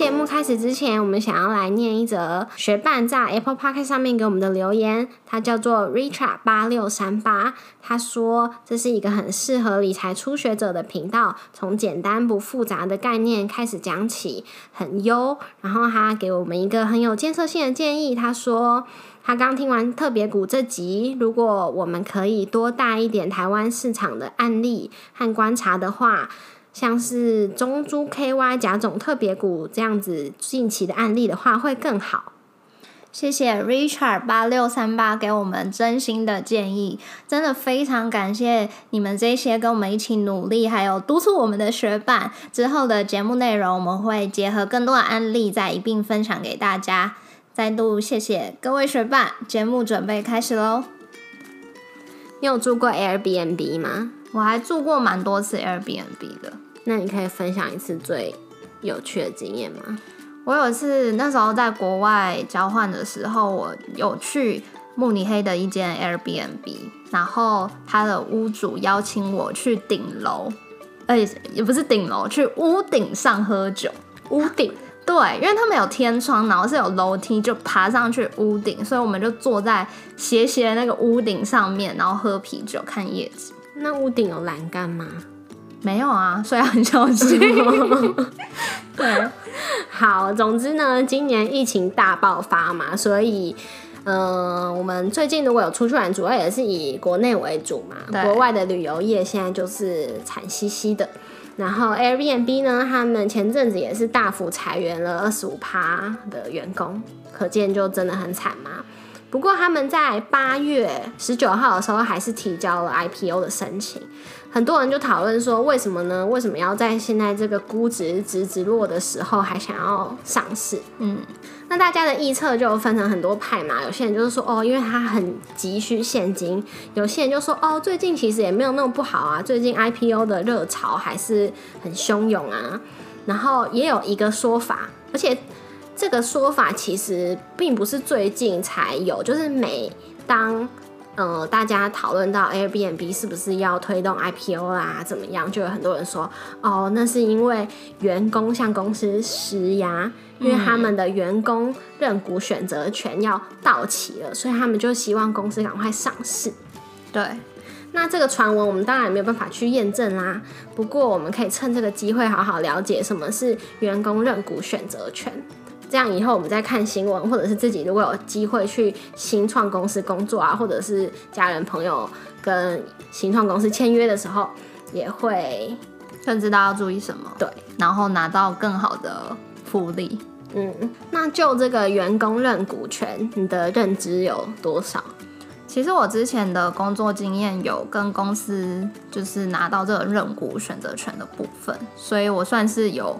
节目开始之前，我们想要来念一则学伴在 Apple Park 上面给我们的留言，他叫做 Richard 八六三八。他说这是一个很适合理财初学者的频道，从简单不复杂的概念开始讲起，很优。然后他给我们一个很有建设性的建议，他说他刚听完特别股这集，如果我们可以多带一点台湾市场的案例和观察的话。像是中珠 KY 甲种特别股这样子近期的案例的话，会更好。谢谢 Richard 八六三八给我们真心的建议，真的非常感谢你们这些跟我们一起努力，还有督促我们的学伴。之后的节目内容，我们会结合更多的案例，再一并分享给大家。再度谢谢各位学伴，节目准备开始喽。你有住过 Airbnb 吗？我还住过蛮多次 Airbnb 的。那你可以分享一次最有趣的经验吗？我有一次那时候在国外交换的时候，我有去慕尼黑的一间 Airbnb，然后他的屋主邀请我去顶楼，且也不是顶楼，去屋顶上喝酒。屋顶 对，因为他们有天窗，然后是有楼梯，就爬上去屋顶，所以我们就坐在斜斜的那个屋顶上面，然后喝啤酒看夜景。那屋顶有栏杆吗？没有啊，所以很小心。对，好，总之呢，今年疫情大爆发嘛，所以，嗯，我们最近如果有出去玩，主要也是以国内为主嘛，国外的旅游业现在就是惨兮兮的。然后 Airbnb 呢，他们前阵子也是大幅裁员了二十五趴的员工，可见就真的很惨嘛。不过他们在八月十九号的时候还是提交了 IPO 的申请。很多人就讨论说，为什么呢？为什么要在现在这个估值直直落的时候还想要上市？嗯，那大家的预测就分成很多派嘛。有些人就是说，哦，因为他很急需现金；有些人就说，哦，最近其实也没有那么不好啊，最近 IPO 的热潮还是很汹涌啊。然后也有一个说法，而且这个说法其实并不是最近才有，就是每当。呃，大家讨论到 Airbnb 是不是要推动 IPO 啊？怎么样？就有很多人说，哦，那是因为员工向公司施压，因为他们的员工认股选择权要到期了，所以他们就希望公司赶快上市。对，那这个传闻我们当然没有办法去验证啦。不过我们可以趁这个机会好好了解什么是员工认股选择权。这样以后我们再看新闻，或者是自己如果有机会去新创公司工作啊，或者是家人朋友跟新创公司签约的时候，也会更知道要注意什么。对，然后拿到更好的福利。嗯，那就这个员工认股权，你的认知有多少？其实我之前的工作经验有跟公司就是拿到这个认股选择权的部分，所以我算是有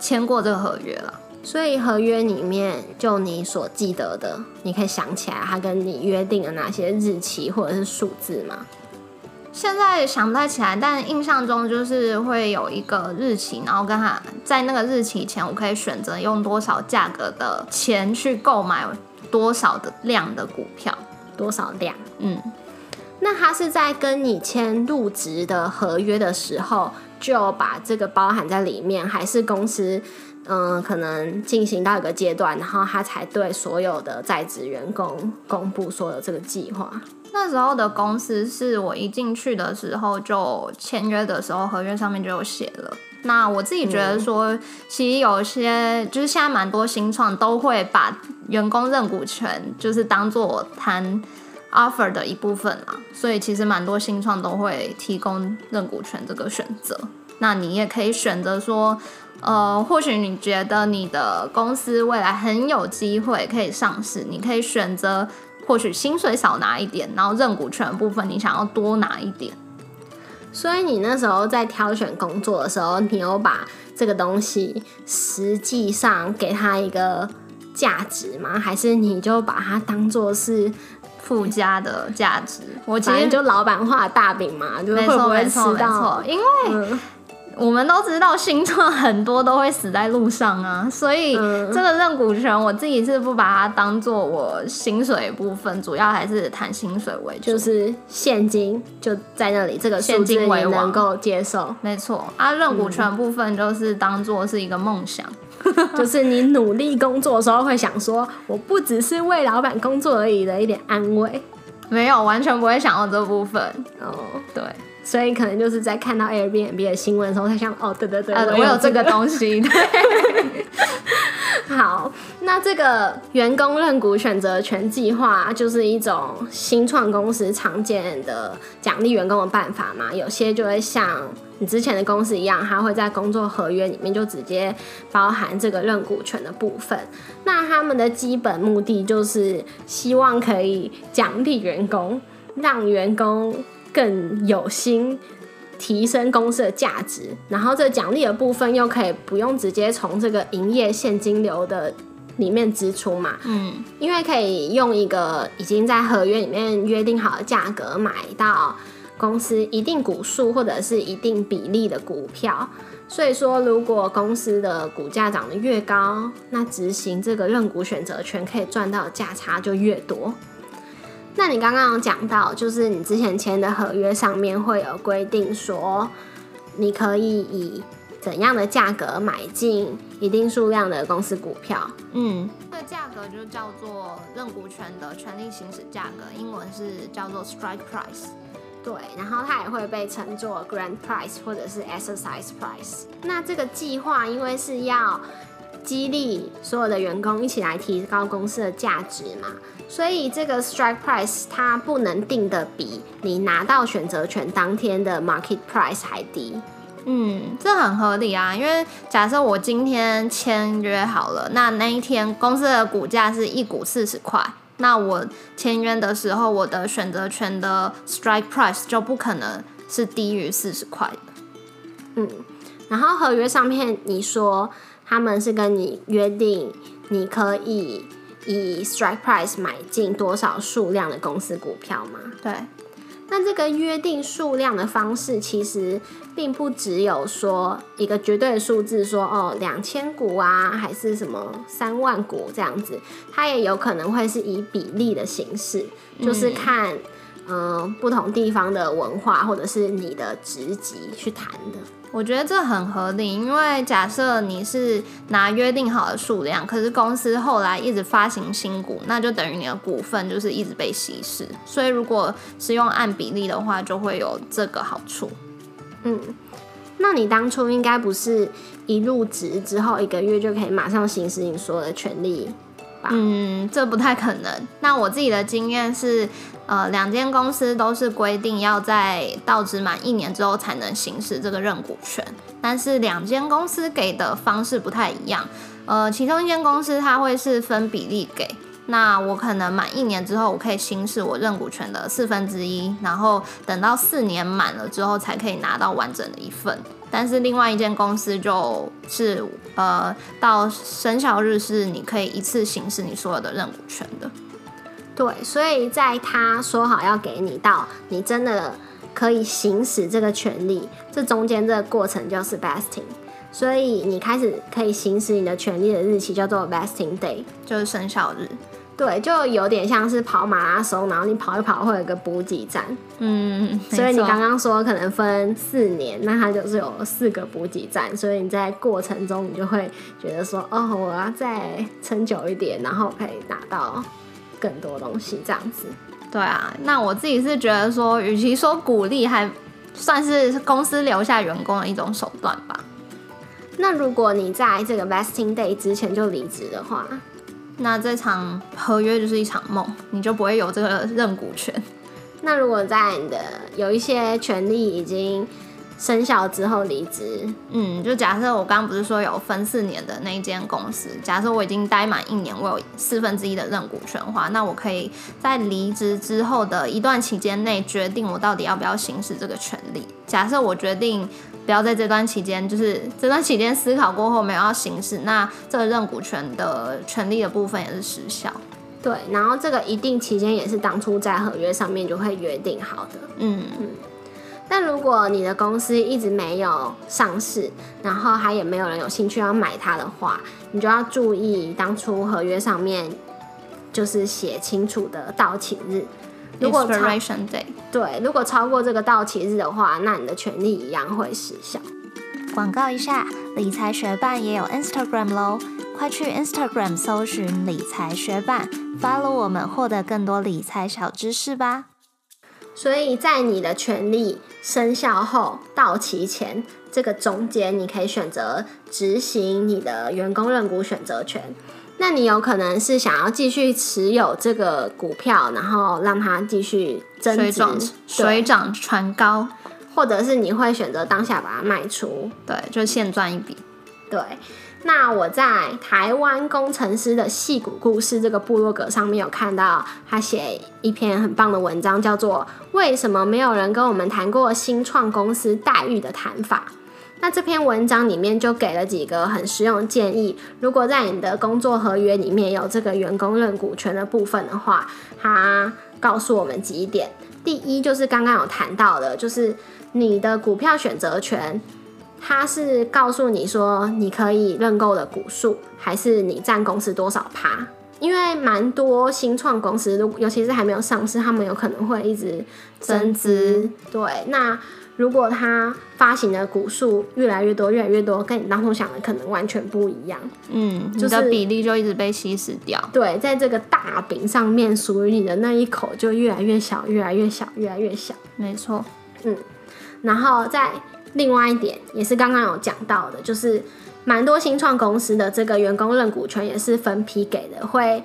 签过这个合约了。所以合约里面，就你所记得的，你可以想起来他跟你约定了哪些日期或者是数字吗？现在想不太起来，但印象中就是会有一个日期，然后跟他在那个日期前，我可以选择用多少价格的钱去购买多少的量的股票，多少量？嗯，那他是在跟你签入职的合约的时候就把这个包含在里面，还是公司？嗯，可能进行到一个阶段，然后他才对所有的在职员工公布所有这个计划。那时候的公司是我一进去的时候就签约的时候，合约上面就有写了。那我自己觉得说，其实有些就是现在蛮多新创都会把员工认股权就是当做谈 offer 的一部分嘛，所以其实蛮多新创都会提供认股权这个选择。那你也可以选择说。呃，或许你觉得你的公司未来很有机会可以上市，你可以选择或许薪水少拿一点，然后认股权部分你想要多拿一点。所以你那时候在挑选工作的时候，你有把这个东西实际上给他一个价值吗？还是你就把它当做是附加的价值？我其实就老板画大饼嘛，就会不会吃到？因为。我们都知道星座很多都会死在路上啊，所以这个认股权我自己是不把它当做我薪水部分，主要还是谈薪水为主，就是现金就在那里，这个现金为能够接受，没错啊。认股权部分就是当做是一个梦想，就是你努力工作的时候会想说，我不只是为老板工作而已的一点安慰，没有完全不会想到这部分。哦，对。所以可能就是在看到 Airbnb 的新闻的时候，才想哦，对对对，我有这个东西。好，那这个员工认股选择权计划就是一种新创公司常见的奖励员工的办法嘛。有些就会像你之前的公司一样，它会在工作合约里面就直接包含这个认股权的部分。那他们的基本目的就是希望可以奖励员工，让员工。更有心提升公司的价值，然后这奖励的部分又可以不用直接从这个营业现金流的里面支出嘛？嗯，因为可以用一个已经在合约里面约定好的价格买到公司一定股数或者是一定比例的股票，所以说如果公司的股价涨得越高，那执行这个认股选择权可以赚到价差就越多。那你刚刚有讲到，就是你之前签的合约上面会有规定说，你可以以怎样的价格买进一定数量的公司股票？嗯，这个价格就叫做认股权的权利行使价格，英文是叫做 strike price。对，然后它也会被称作 grand price 或者是 exercise price。那这个计划因为是要激励所有的员工一起来提高公司的价值嘛。所以这个 strike price 它不能定的比你拿到选择权当天的 market price 还低。嗯，这很合理啊，因为假设我今天签约好了，那那一天公司的股价是一股四十块，那我签约的时候，我的选择权的 strike price 就不可能是低于四十块的。嗯，然后合约上面你说他们是跟你约定，你可以。以 strike price 买进多少数量的公司股票吗？对，那这个约定数量的方式，其实并不只有说一个绝对的数字，说哦两千股啊，还是什么三万股这样子，它也有可能会是以比例的形式，就是看嗯不同地方的文化或者是你的职级去谈的。我觉得这很合理，因为假设你是拿约定好的数量，可是公司后来一直发行新股，那就等于你的股份就是一直被稀释。所以如果是用按比例的话，就会有这个好处。嗯，那你当初应该不是一入职之后一个月就可以马上行使你所有的权利吧？嗯，这不太可能。那我自己的经验是。呃，两间公司都是规定要在到职满一年之后才能行使这个认股权，但是两间公司给的方式不太一样。呃，其中一间公司它会是分比例给，那我可能满一年之后，我可以行使我认股权的四分之一，然后等到四年满了之后才可以拿到完整的一份。但是另外一间公司就是呃，到生效日是你可以一次行使你所有的认股权的。对，所以在他说好要给你到你真的可以行使这个权利，这中间这个过程就是 vesting。所以你开始可以行使你的权利的日期叫做 vesting day，就是生效日。对，就有点像是跑马拉松，然后你跑一跑会有个补给站。嗯，所以你刚刚说可能分四年，那它就是有四个补给站，所以你在过程中你就会觉得说，哦，我要再撑久一点，然后可以拿到。更多东西这样子，对啊，那我自己是觉得说，与其说鼓励，还算是公司留下员工的一种手段吧。那如果你在这个 vesting day 之前就离职的话，那这场合约就是一场梦，你就不会有这个认股权。那如果在你的有一些权利已经。生效之后离职，嗯，就假设我刚刚不是说有分四年的那一间公司，假设我已经待满一年，我有四分之一的认股权的话，那我可以在离职之后的一段期间内决定我到底要不要行使这个权利。假设我决定不要在这段期间，就是这段期间思考过后没有要行使，那这个认股权的权利的部分也是失效。对，然后这个一定期间也是当初在合约上面就会约定好的。嗯嗯。但如果你的公司一直没有上市，然后还也没有人有兴趣要买它的话，你就要注意当初合约上面就是写清楚的到期日。如果 day 对，如果超过这个到期日的话，那你的权利一样会失效。广告一下，理财学办也有 Instagram 喽，快去 Instagram 搜寻理财学办，follow 我们，获得更多理财小知识吧。所以在你的权利生效后到期前这个中间，你可以选择执行你的员工认股选择权。那你有可能是想要继续持有这个股票，然后让它继续增值、水涨船高，或者是你会选择当下把它卖出，对，就现赚一笔。对，那我在台湾工程师的戏骨故事这个部落格上面有看到他写一篇很棒的文章，叫做《为什么没有人跟我们谈过新创公司待遇的谈法》。那这篇文章里面就给了几个很实用的建议。如果在你的工作合约里面有这个员工认股权的部分的话，他告诉我们几点。第一就是刚刚有谈到的，就是你的股票选择权，它是告诉你说你可以认购的股数，还是你占公司多少趴？因为蛮多新创公司，如尤其是还没有上市，他们有可能会一直增资。对，那。如果它发行的股数越来越多、越来越多，跟你当初想的可能完全不一样。嗯，你的比例就一直被稀释掉。对，在这个大饼上面，属于你的那一口就越来越小、越来越小、越来越小。没错。嗯，然后在另外一点，也是刚刚有讲到的，就是蛮多新创公司的这个员工认股权也是分批给的，会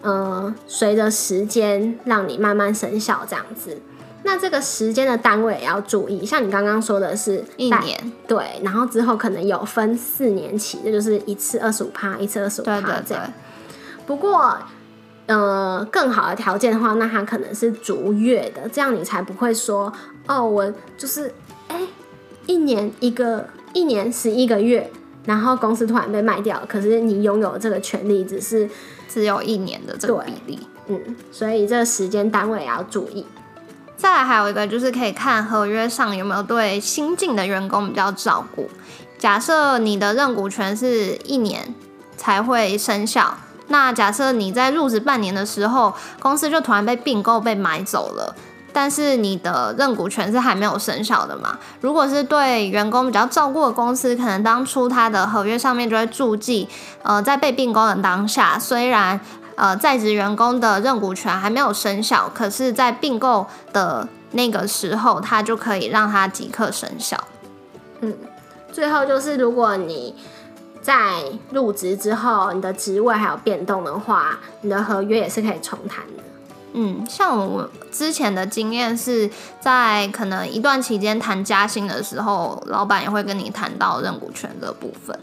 呃随着时间让你慢慢生效这样子。那这个时间的单位也要注意，像你刚刚说的是一年，对，然后之后可能有分四年期，这就是一次二十五趴，一次二十五趴这样。不过，呃，更好的条件的话，那它可能是逐月的，这样你才不会说，哦，我就是哎，一年一个，一年十一个月，然后公司突然被卖掉，可是你拥有这个权利只是只有一年的这个比例，嗯，所以这个时间单位也要注意。再来还有一个就是可以看合约上有没有对新进的员工比较照顾。假设你的认股权是一年才会生效，那假设你在入职半年的时候，公司就突然被并购被买走了，但是你的认股权是还没有生效的嘛？如果是对员工比较照顾的公司，可能当初他的合约上面就会注记，呃，在被并购的当下，虽然。呃，在职员工的认股权还没有生效，可是，在并购的那个时候，他就可以让他即刻生效。嗯，最后就是，如果你在入职之后，你的职位还有变动的话，你的合约也是可以重谈的。嗯，像我之前的经验是在可能一段期间谈加薪的时候，老板也会跟你谈到认股权的部分。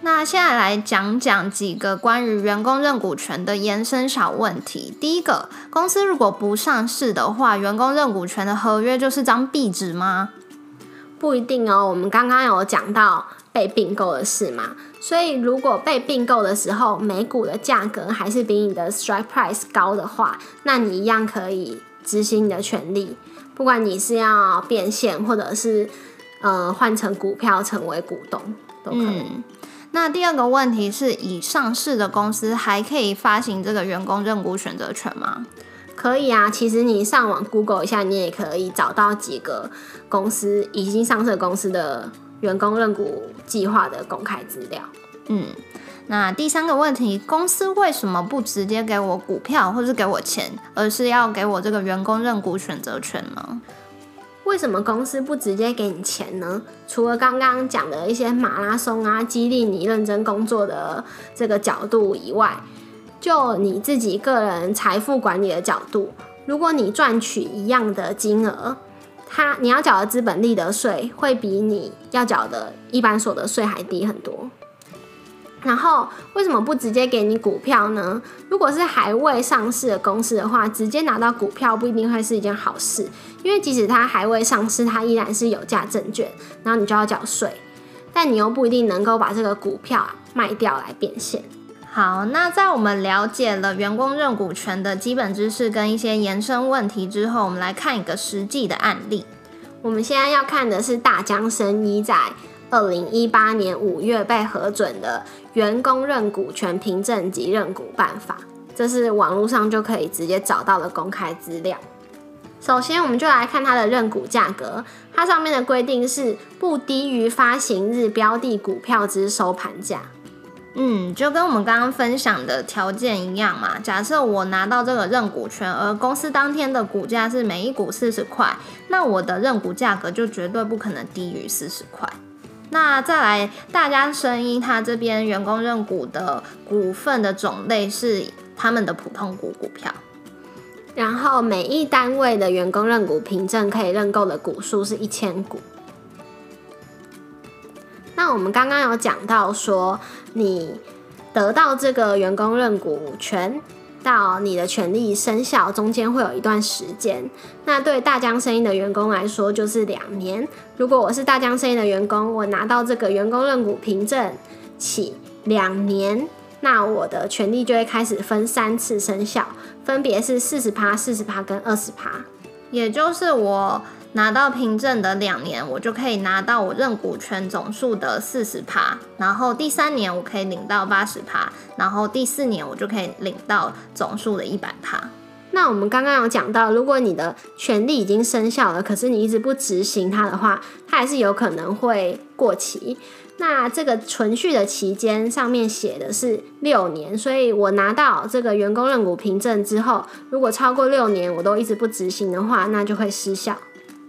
那现在来讲讲几个关于员工认股权的延伸小问题。第一个，公司如果不上市的话，员工认股权的合约就是张壁纸吗？不一定哦。我们刚刚有讲到被并购的事嘛，所以如果被并购的时候，每股的价格还是比你的 strike price 高的话，那你一样可以执行你的权利，不管你是要变现，或者是呃换成股票成为股东都可以。那第二个问题是，已上市的公司还可以发行这个员工认股选择权吗？可以啊，其实你上网 Google 一下，你也可以找到几个公司已经上市公司的员工认股计划的公开资料。嗯，那第三个问题，公司为什么不直接给我股票或是给我钱，而是要给我这个员工认股选择权呢？为什么公司不直接给你钱呢？除了刚刚讲的一些马拉松啊，激励你认真工作的这个角度以外，就你自己个人财富管理的角度，如果你赚取一样的金额，它你要缴的资本利得税会比你要缴的一般所得税还低很多。然后为什么不直接给你股票呢？如果是还未上市的公司的话，直接拿到股票不一定会是一件好事，因为即使它还未上市，它依然是有价证券，然后你就要缴税，但你又不一定能够把这个股票卖掉来变现。好，那在我们了解了员工认股权的基本知识跟一些延伸问题之后，我们来看一个实际的案例。我们现在要看的是大江生一在二零一八年五月被核准的员工认股权凭证及认股办法，这是网络上就可以直接找到的公开资料。首先，我们就来看它的认股价格，它上面的规定是不低于发行日标的股票之收盘价。嗯，就跟我们刚刚分享的条件一样嘛。假设我拿到这个认股权，而公司当天的股价是每一股四十块，那我的认股价格就绝对不可能低于四十块。那再来，大家声音，他这边员工认股的股份的种类是他们的普通股股票，然后每一单位的员工认股凭证可以认购的股数是一千股。那我们刚刚有讲到说，你得到这个员工认股权到你的权利生效中间会有一段时间。那对大江声音的员工来说就是两年。如果我是大江声音的员工，我拿到这个员工认股凭证起两年，那我的权利就会开始分三次生效，分别是四十趴、四十趴跟二十趴，也就是我。拿到凭证的两年，我就可以拿到我认股权总数的四十趴，然后第三年我可以领到八十趴，然后第四年我就可以领到总数的一百趴。那我们刚刚有讲到，如果你的权利已经生效了，可是你一直不执行它的话，它还是有可能会过期。那这个存续的期间上面写的是六年，所以我拿到这个员工认股凭证之后，如果超过六年我都一直不执行的话，那就会失效。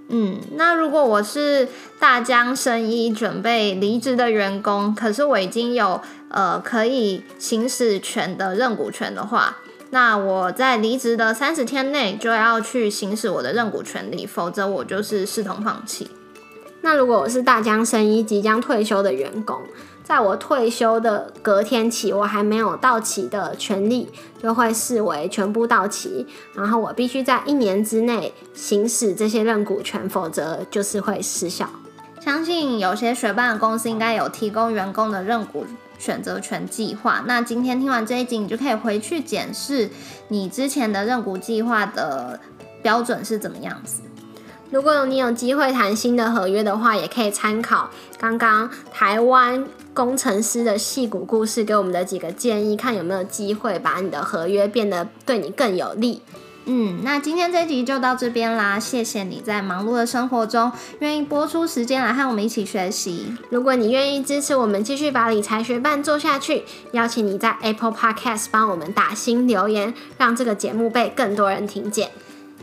嗯，那如果我是大江生一准备离职的员工，可是我已经有呃可以行使权的认股权的话，那我在离职的三十天内就要去行使我的认股权利，否则我就是视同放弃。那如果我是大江生一即将退休的员工？在我退休的隔天起，我还没有到期的权利就会视为全部到期，然后我必须在一年之内行使这些认股权，否则就是会失效。相信有些学办的公司应该有提供员工的认股选择权计划。那今天听完这一集，你就可以回去检视你之前的认股计划的标准是怎么样子。如果你有机会谈新的合约的话，也可以参考刚刚台湾工程师的戏骨故事给我们的几个建议，看有没有机会把你的合约变得对你更有利。嗯，那今天这集就到这边啦，谢谢你在忙碌的生活中愿意播出时间来和我们一起学习。如果你愿意支持我们继续把理财学伴做下去，邀请你在 Apple Podcast 帮我们打新留言，让这个节目被更多人听见。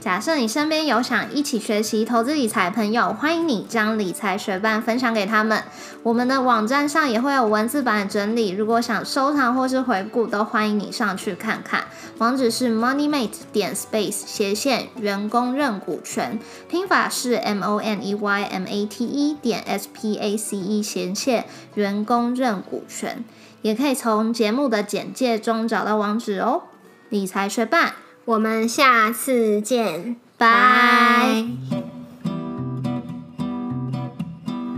假设你身边有想一起学习投资理财的朋友，欢迎你将理财学伴分享给他们。我们的网站上也会有文字版整理，如果想收藏或是回顾，都欢迎你上去看看。网址是 moneymate 点 space 斜线员工认股权，拼法是 m o n e y m a t e 点 s p a c e 斜线员工认股权，也可以从节目的简介中找到网址哦。理财学伴。我们下次见，拜。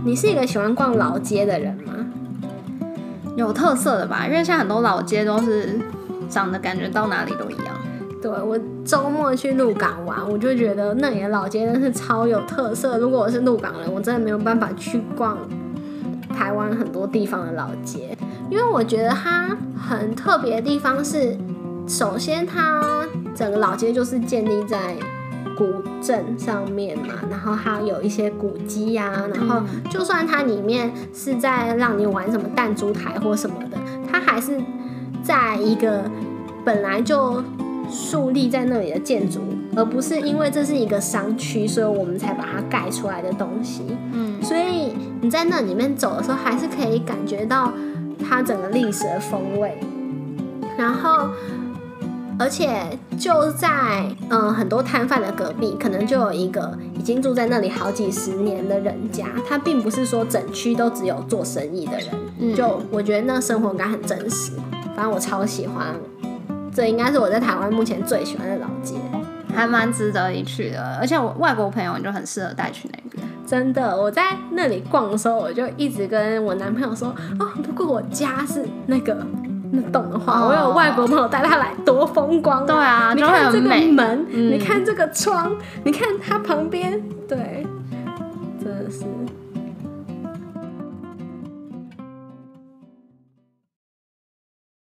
你是一个喜欢逛老街的人吗？有特色的吧，因为现在很多老街都是长得感觉到哪里都一样。对我周末去鹿港玩，我就觉得那里的老街真是超有特色。如果我是鹿港人，我真的没有办法去逛台湾很多地方的老街，因为我觉得它很特别的地方是。首先，它整个老街就是建立在古镇上面嘛，然后还有一些古迹呀，然后就算它里面是在让你玩什么弹珠台或什么的，它还是在一个本来就树立在那里的建筑，而不是因为这是一个商区，所以我们才把它盖出来的东西。嗯，所以你在那里面走的时候，还是可以感觉到它整个历史的风味，然后。而且就在嗯很多摊贩的隔壁，可能就有一个已经住在那里好几十年的人家。他并不是说整区都只有做生意的人，就我觉得那生活感很真实。反正我超喜欢，这应该是我在台湾目前最喜欢的老街，还蛮值得一去的。而且我外国朋友就很适合带去那边。真的，我在那里逛的时候，我就一直跟我男朋友说：哦，不过我家是那个。那懂的话，我有外国朋友带他来，多风光！对啊，你看这个门，你看这个窗，你看它旁边，对，真的是。